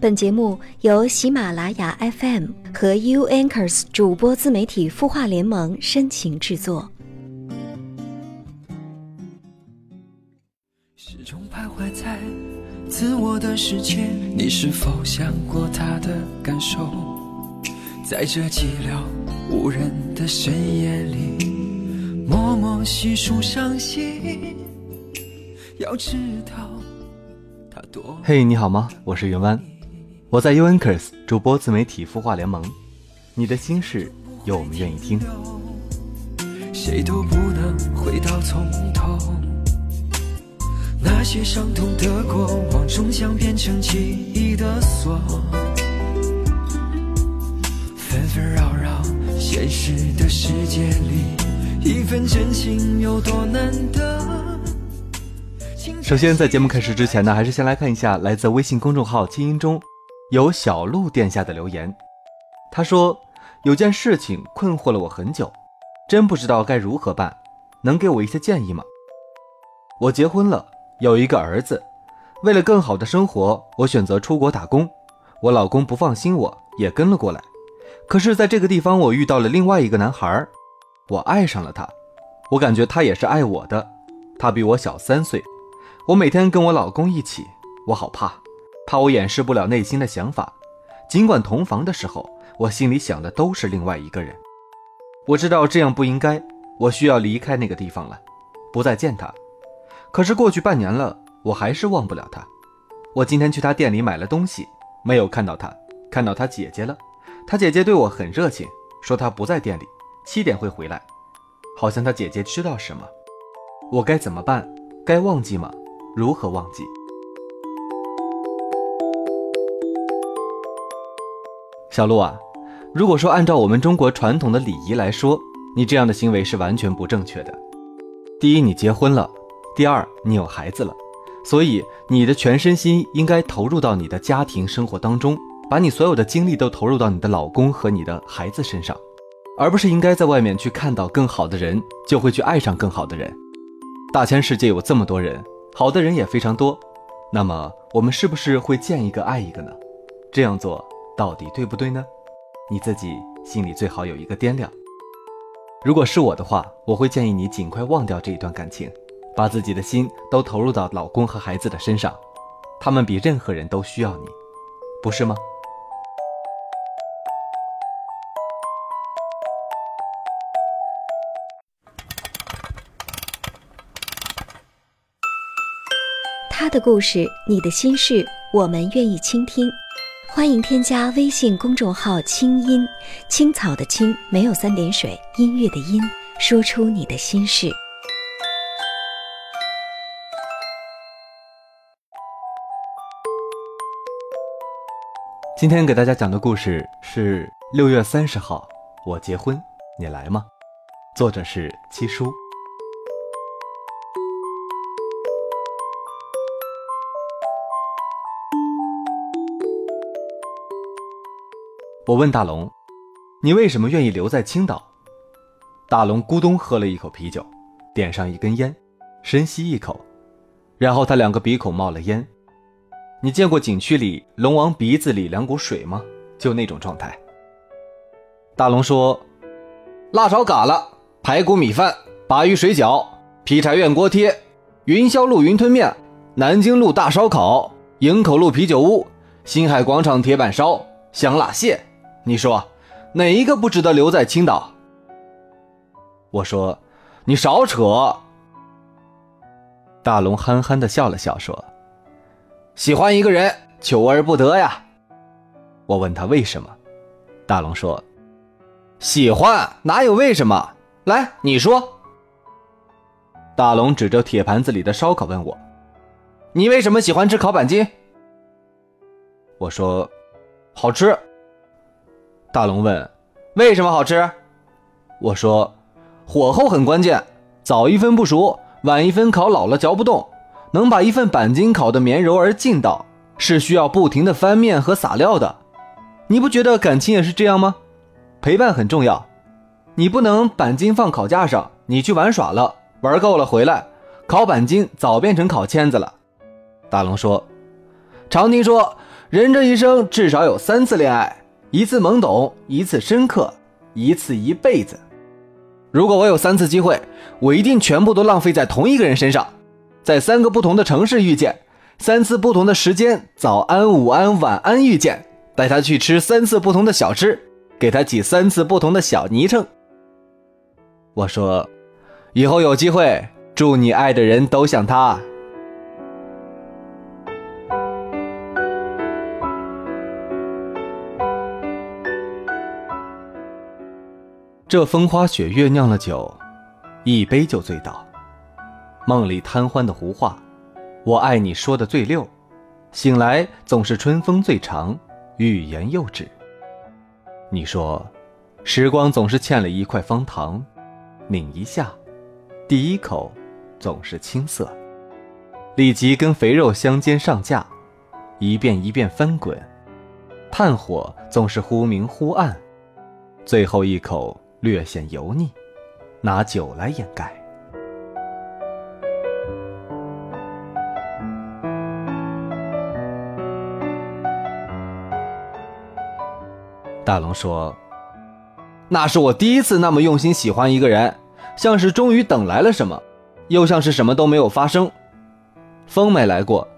本节目由喜马拉雅 FM 和 U Anchors 主播自媒体孵化联盟深情制作。始终徘徊在自我的世界，你是否想过他的感受？在这寂寥无人的深夜里，默默细数伤心。要知道他多。嘿，你好吗？我是云湾。我在 UNKERS 主播自媒体孵化联盟，你的心事有我们愿意听。谁都不能回到从头，那些伤痛的过往终将变成记忆的锁。纷纷扰扰，现实的世界里，一份真情有多难得？首先，在节目开始之前呢，还是先来看一下来自微信公众号“清音中”。有小鹿殿下的留言，他说：“有件事情困惑了我很久，真不知道该如何办，能给我一些建议吗？”我结婚了，有一个儿子，为了更好的生活，我选择出国打工。我老公不放心我，也跟了过来。可是，在这个地方，我遇到了另外一个男孩，我爱上了他，我感觉他也是爱我的。他比我小三岁，我每天跟我老公一起，我好怕。怕我掩饰不了内心的想法，尽管同房的时候，我心里想的都是另外一个人。我知道这样不应该，我需要离开那个地方了，不再见他。可是过去半年了，我还是忘不了他。我今天去他店里买了东西，没有看到他，看到他姐姐了。他姐姐对我很热情，说他不在店里，七点会回来。好像他姐姐知道什么。我该怎么办？该忘记吗？如何忘记？小鹿啊，如果说按照我们中国传统的礼仪来说，你这样的行为是完全不正确的。第一，你结婚了；第二，你有孩子了，所以你的全身心应该投入到你的家庭生活当中，把你所有的精力都投入到你的老公和你的孩子身上，而不是应该在外面去看到更好的人，就会去爱上更好的人。大千世界有这么多人，好的人也非常多，那么我们是不是会见一个爱一个呢？这样做。到底对不对呢？你自己心里最好有一个掂量。如果是我的话，我会建议你尽快忘掉这一段感情，把自己的心都投入到老公和孩子的身上，他们比任何人都需要你，不是吗？他的故事，你的心事，我们愿意倾听。欢迎添加微信公众号“清音青草”的青没有三点水，音乐的音，说出你的心事。今天给大家讲的故事是六月三十号，我结婚，你来吗？作者是七叔。我问大龙：“你为什么愿意留在青岛？”大龙咕咚喝了一口啤酒，点上一根烟，深吸一口，然后他两个鼻孔冒了烟。你见过景区里龙王鼻子里两股水吗？就那种状态。大龙说：“辣炒嘎啦，排骨米饭，鲅鱼水饺，劈柴院锅贴，云霄路云吞面，南京路大烧烤，营口路啤酒屋，星海广场铁板烧，香辣蟹。”你说，哪一个不值得留在青岛？我说，你少扯。大龙憨憨的笑了笑，说：“喜欢一个人，求而不得呀。”我问他为什么，大龙说：“喜欢哪有为什么？来，你说。”大龙指着铁盘子里的烧烤问我：“你为什么喜欢吃烤板筋？”我说：“好吃。”大龙问：“为什么好吃？”我说：“火候很关键，早一分不熟，晚一分烤老了嚼不动。能把一份板筋烤得绵柔而劲道，是需要不停的翻面和撒料的。你不觉得感情也是这样吗？陪伴很重要，你不能板筋放烤架上，你去玩耍了，玩够了回来，烤板筋早变成烤签子了。”大龙说：“常听说。”人这一生至少有三次恋爱，一次懵懂，一次深刻，一次一辈子。如果我有三次机会，我一定全部都浪费在同一个人身上，在三个不同的城市遇见，三次不同的时间，早安、午安、晚安遇见，带他去吃三次不同的小吃，给他起三次不同的小昵称。我说，以后有机会，祝你爱的人都像他。这风花雪月酿了酒，一杯就醉倒。梦里贪欢的胡话，我爱你说的最溜，醒来总是春风最长，欲言又止。你说，时光总是欠了一块方糖，抿一下，第一口总是青涩，立即跟肥肉相煎上架，一遍一遍翻滚，炭火总是忽明忽暗，最后一口。略显油腻，拿酒来掩盖。大龙说：“那是我第一次那么用心喜欢一个人，像是终于等来了什么，又像是什么都没有发生。风没来过，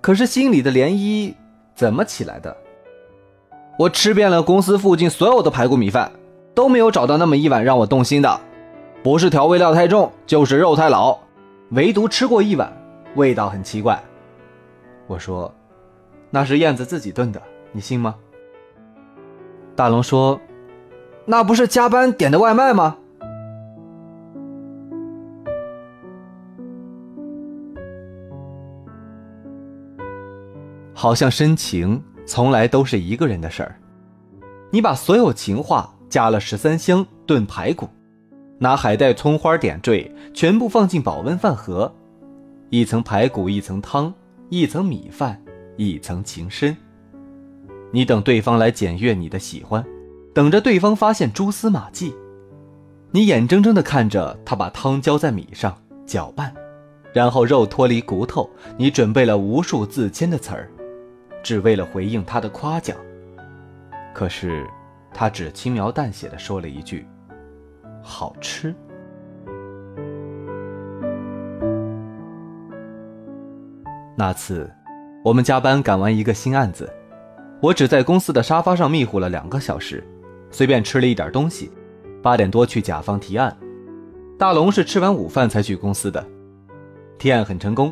可是心里的涟漪怎么起来的？我吃遍了公司附近所有的排骨米饭。”都没有找到那么一碗让我动心的，不是调味料太重，就是肉太老，唯独吃过一碗，味道很奇怪。我说，那是燕子自己炖的，你信吗？大龙说，那不是加班点的外卖吗？好像深情从来都是一个人的事儿，你把所有情话。加了十三香炖排骨，拿海带、葱花点缀，全部放进保温饭盒，一层排骨，一层汤，一层米饭，一层情深。你等对方来检阅你的喜欢，等着对方发现蛛丝马迹。你眼睁睁地看着他把汤浇在米上搅拌，然后肉脱离骨头。你准备了无数自谦的词儿，只为了回应他的夸奖。可是。他只轻描淡写的说了一句：“好吃。”那次，我们加班赶完一个新案子，我只在公司的沙发上迷糊了两个小时，随便吃了一点东西，八点多去甲方提案。大龙是吃完午饭才去公司的，提案很成功。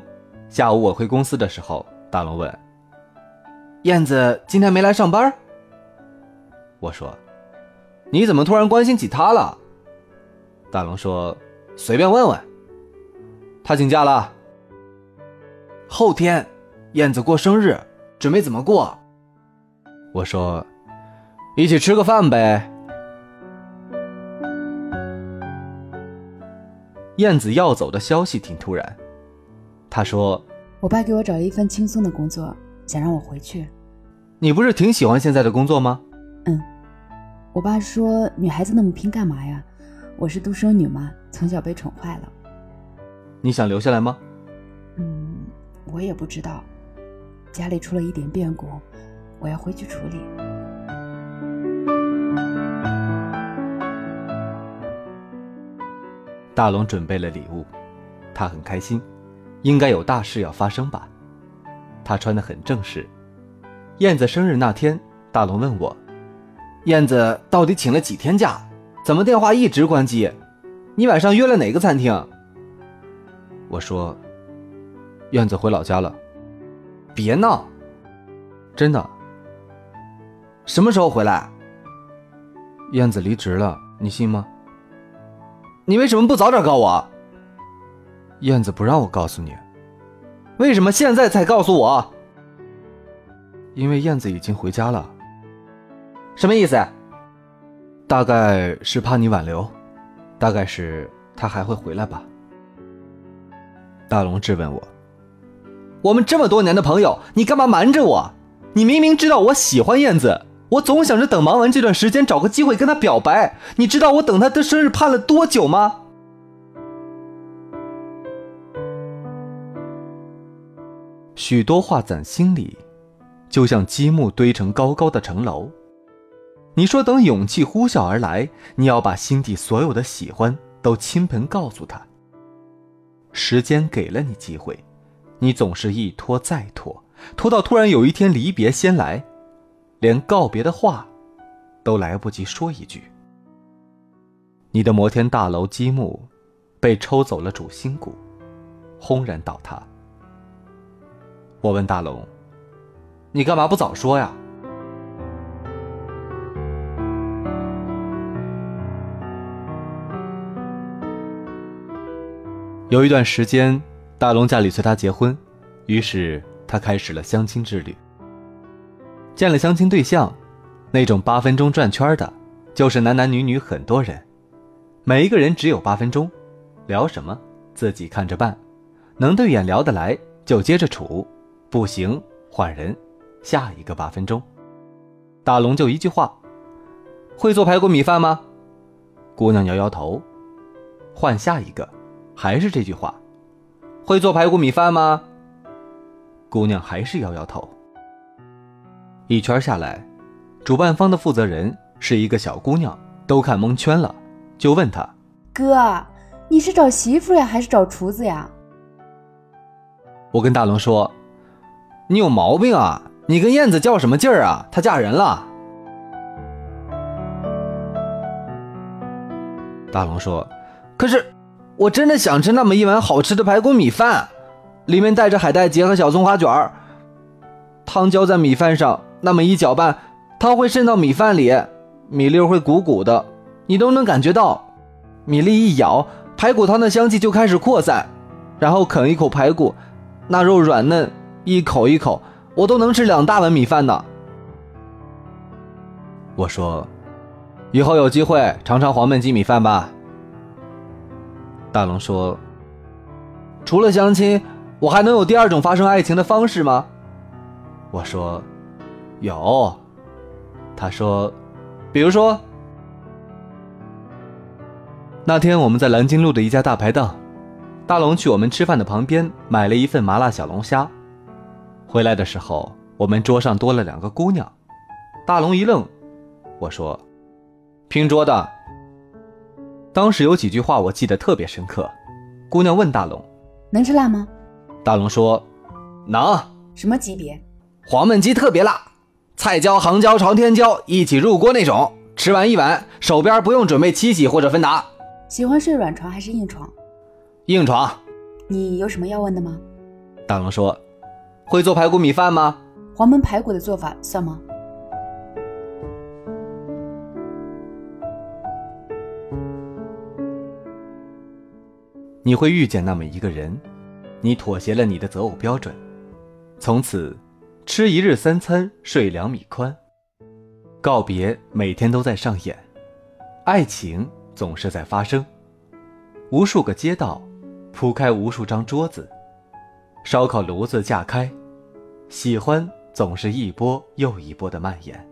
下午我回公司的时候，大龙问：“燕子今天没来上班？”我说：“你怎么突然关心起他了？”大龙说：“随便问问。”他请假了。后天，燕子过生日，准备怎么过？我说：“一起吃个饭呗。”燕子要走的消息挺突然，他说：“我爸给我找了一份轻松的工作，想让我回去。”你不是挺喜欢现在的工作吗？嗯。我爸说：“女孩子那么拼干嘛呀？我是独生女嘛，从小被宠坏了。你想留下来吗？”嗯，我也不知道。家里出了一点变故，我要回去处理。大龙准备了礼物，他很开心，应该有大事要发生吧？他穿得很正式。燕子生日那天，大龙问我。燕子到底请了几天假？怎么电话一直关机？你晚上约了哪个餐厅？我说，燕子回老家了。别闹，真的。什么时候回来？燕子离职了，你信吗？你为什么不早点告我？燕子不让我告诉你。为什么现在才告诉我？因为燕子已经回家了。什么意思？大概是怕你挽留，大概是他还会回来吧。大龙质问我：“我们这么多年的朋友，你干嘛瞒着我？你明明知道我喜欢燕子，我总想着等忙完这段时间找个机会跟她表白。你知道我等她的生日盼了多久吗？”许多话攒心里，就像积木堆成高高的城楼。你说等勇气呼啸而来，你要把心底所有的喜欢都倾盆告诉他。时间给了你机会，你总是一拖再拖，拖到突然有一天离别先来，连告别的话都来不及说一句。你的摩天大楼积木被抽走了主心骨，轰然倒塌。我问大龙：“你干嘛不早说呀？”有一段时间，大龙家里催他结婚，于是他开始了相亲之旅。见了相亲对象，那种八分钟转圈的，就是男男女女很多人，每一个人只有八分钟，聊什么自己看着办，能对眼聊得来就接着处，不行换人，下一个八分钟。大龙就一句话：“会做排骨米饭吗？”姑娘摇摇头，换下一个。还是这句话，会做排骨米饭吗？姑娘还是摇摇头。一圈下来，主办方的负责人是一个小姑娘，都看蒙圈了，就问他：“哥，你是找媳妇呀，还是找厨子呀？”我跟大龙说：“你有毛病啊！你跟燕子较什么劲儿啊？她嫁人了。”大龙说：“可是。”我真的想吃那么一碗好吃的排骨米饭，里面带着海带结和小葱花卷儿，汤浇在米饭上，那么一搅拌，汤会渗到米饭里，米粒会鼓鼓的，你都能感觉到。米粒一咬，排骨汤的香气就开始扩散，然后啃一口排骨，那肉软嫩，一口一口，我都能吃两大碗米饭呢。我说，以后有机会尝尝黄焖鸡米饭吧。大龙说：“除了相亲，我还能有第二种发生爱情的方式吗？”我说：“有。”他说：“比如说，那天我们在南京路的一家大排档，大龙去我们吃饭的旁边买了一份麻辣小龙虾，回来的时候，我们桌上多了两个姑娘。大龙一愣，我说：“拼桌的。”当时有几句话我记得特别深刻。姑娘问大龙：“能吃辣吗？”大龙说：“能。”什么级别？黄焖鸡特别辣，菜椒、杭椒、朝天椒一起入锅那种。吃完一碗，手边不用准备七喜或者芬达。喜欢睡软床还是硬床？硬床。你有什么要问的吗？大龙说：“会做排骨米饭吗？”黄焖排骨的做法算吗？你会遇见那么一个人，你妥协了你的择偶标准，从此吃一日三餐，睡两米宽。告别每天都在上演，爱情总是在发生。无数个街道铺开无数张桌子，烧烤炉子架开，喜欢总是一波又一波的蔓延。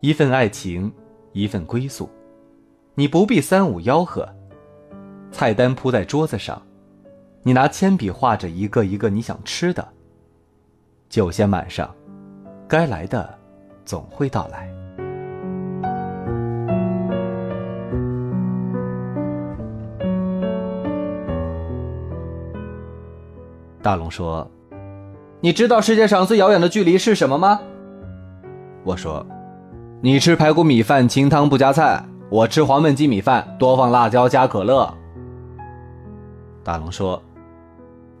一份爱情，一份归宿，你不必三五吆喝。菜单铺在桌子上，你拿铅笔画着一个一个你想吃的。酒先满上，该来的总会到来。大龙说：“你知道世界上最遥远的距离是什么吗？”我说：“你吃排骨米饭清汤不加菜，我吃黄焖鸡米饭多放辣椒加可乐。”大龙说：“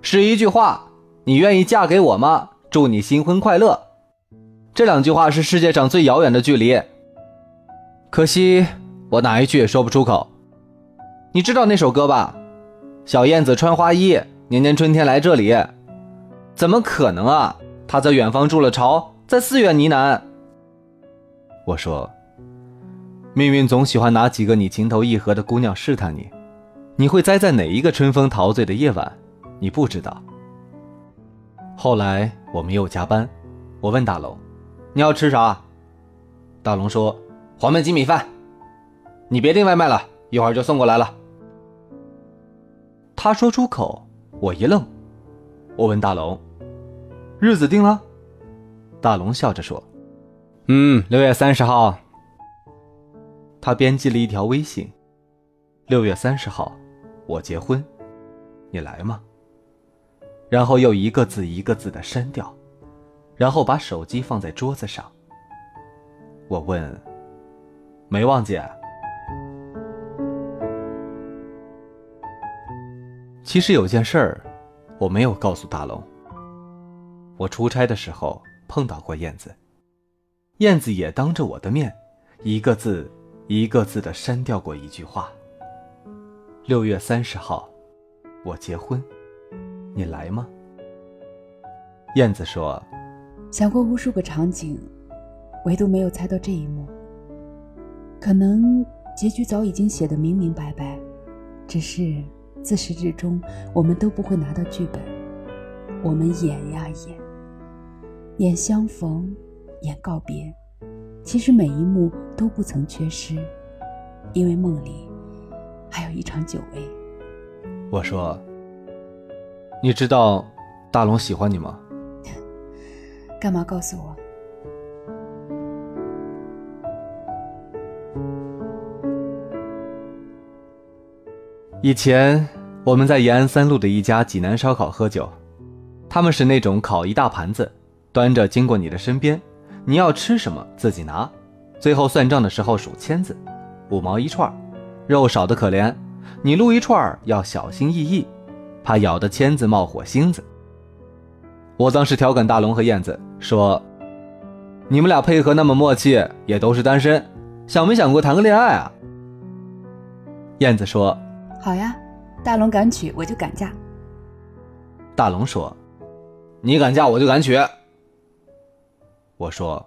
是一句话，你愿意嫁给我吗？祝你新婚快乐。”这两句话是世界上最遥远的距离。可惜我哪一句也说不出口。你知道那首歌吧？小燕子穿花衣，年年春天来这里。怎么可能啊？她在远方筑了巢，在四月呢喃。我说：“命运总喜欢拿几个你情投意合的姑娘试探你。”你会栽在哪一个春风陶醉的夜晚？你不知道。后来我们又加班，我问大龙：“你要吃啥？”大龙说：“黄焖鸡米饭。”你别订外卖了，一会儿就送过来了。他说出口，我一愣。我问大龙：“日子定了？”大龙笑着说：“嗯，六月三十号。”他编辑了一条微信：“六月三十号，我结婚，你来吗？”然后又一个字一个字的删掉，然后把手机放在桌子上。我问：“没忘记？”啊其实有件事儿，我没有告诉大龙。我出差的时候碰到过燕子，燕子也当着我的面，一个字一个字的删掉过一句话。六月三十号，我结婚，你来吗？燕子说：“想过无数个场景，唯独没有猜到这一幕。可能结局早已经写得明明白白，只是自始至终我们都不会拿到剧本，我们演呀演。”演相逢，演告别，其实每一幕都不曾缺失，因为梦里还有一场久违。我说：“你知道大龙喜欢你吗？” 干嘛告诉我？以前我们在延安三路的一家济南烧烤喝酒，他们是那种烤一大盘子。端着经过你的身边，你要吃什么自己拿，最后算账的时候数签子，五毛一串，肉少的可怜，你撸一串要小心翼翼，怕咬的签子冒火星子。我当时调侃大龙和燕子说：“你们俩配合那么默契，也都是单身，想没想过谈个恋爱啊？”燕子说：“好呀，大龙敢娶我就敢嫁。”大龙说：“你敢嫁我就敢娶。”我说：“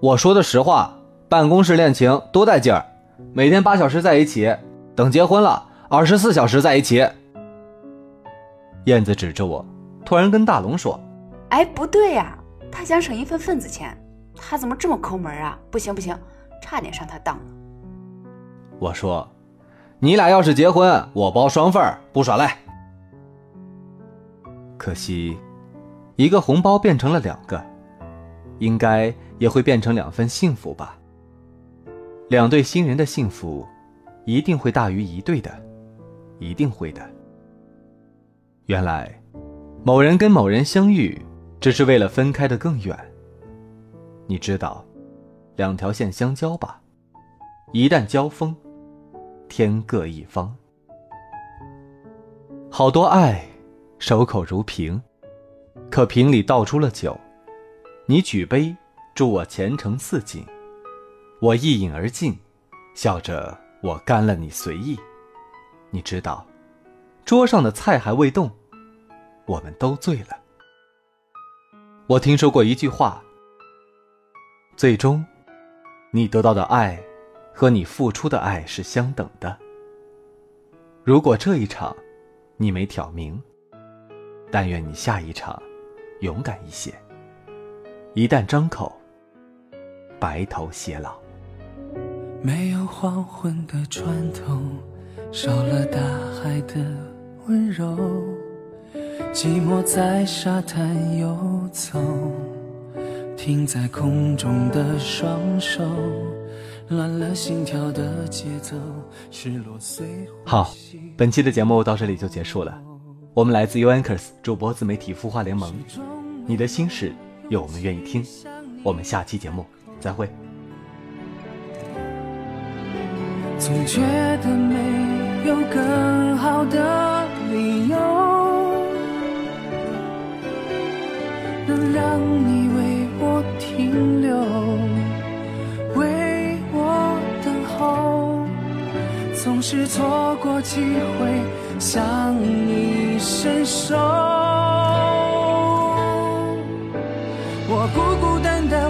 我说的实话，办公室恋情多带劲儿，每天八小时在一起，等结婚了，二十四小时在一起。”燕子指着我，突然跟大龙说：“哎，不对呀，他想省一份份子钱，他怎么这么抠门啊？不行不行，差点上他当了。”我说：“你俩要是结婚，我包双份不耍赖。”可惜，一个红包变成了两个。应该也会变成两份幸福吧。两对新人的幸福，一定会大于一对的，一定会的。原来，某人跟某人相遇，只是为了分开的更远。你知道，两条线相交吧？一旦交锋，天各一方。好多爱，守口如瓶，可瓶里倒出了酒。你举杯，祝我前程似锦。我一饮而尽，笑着我干了你随意。你知道，桌上的菜还未动，我们都醉了。我听说过一句话：最终，你得到的爱，和你付出的爱是相等的。如果这一场，你没挑明，但愿你下一场，勇敢一些。一旦张口，白头偕老。没有黄昏的船头，少了大海的温柔。寂寞在沙滩游走，停在空中的双手，乱了心跳的节奏，失落随好，本期的节目到这里就结束了。我们来自 UNKERS 主播自媒体孵化联盟，你的心事。有我们愿意听，我们下期节目再会。总觉得没有更好的理由，能让你为我停留，为我等候，总是错过机会向你伸手。我孤孤单单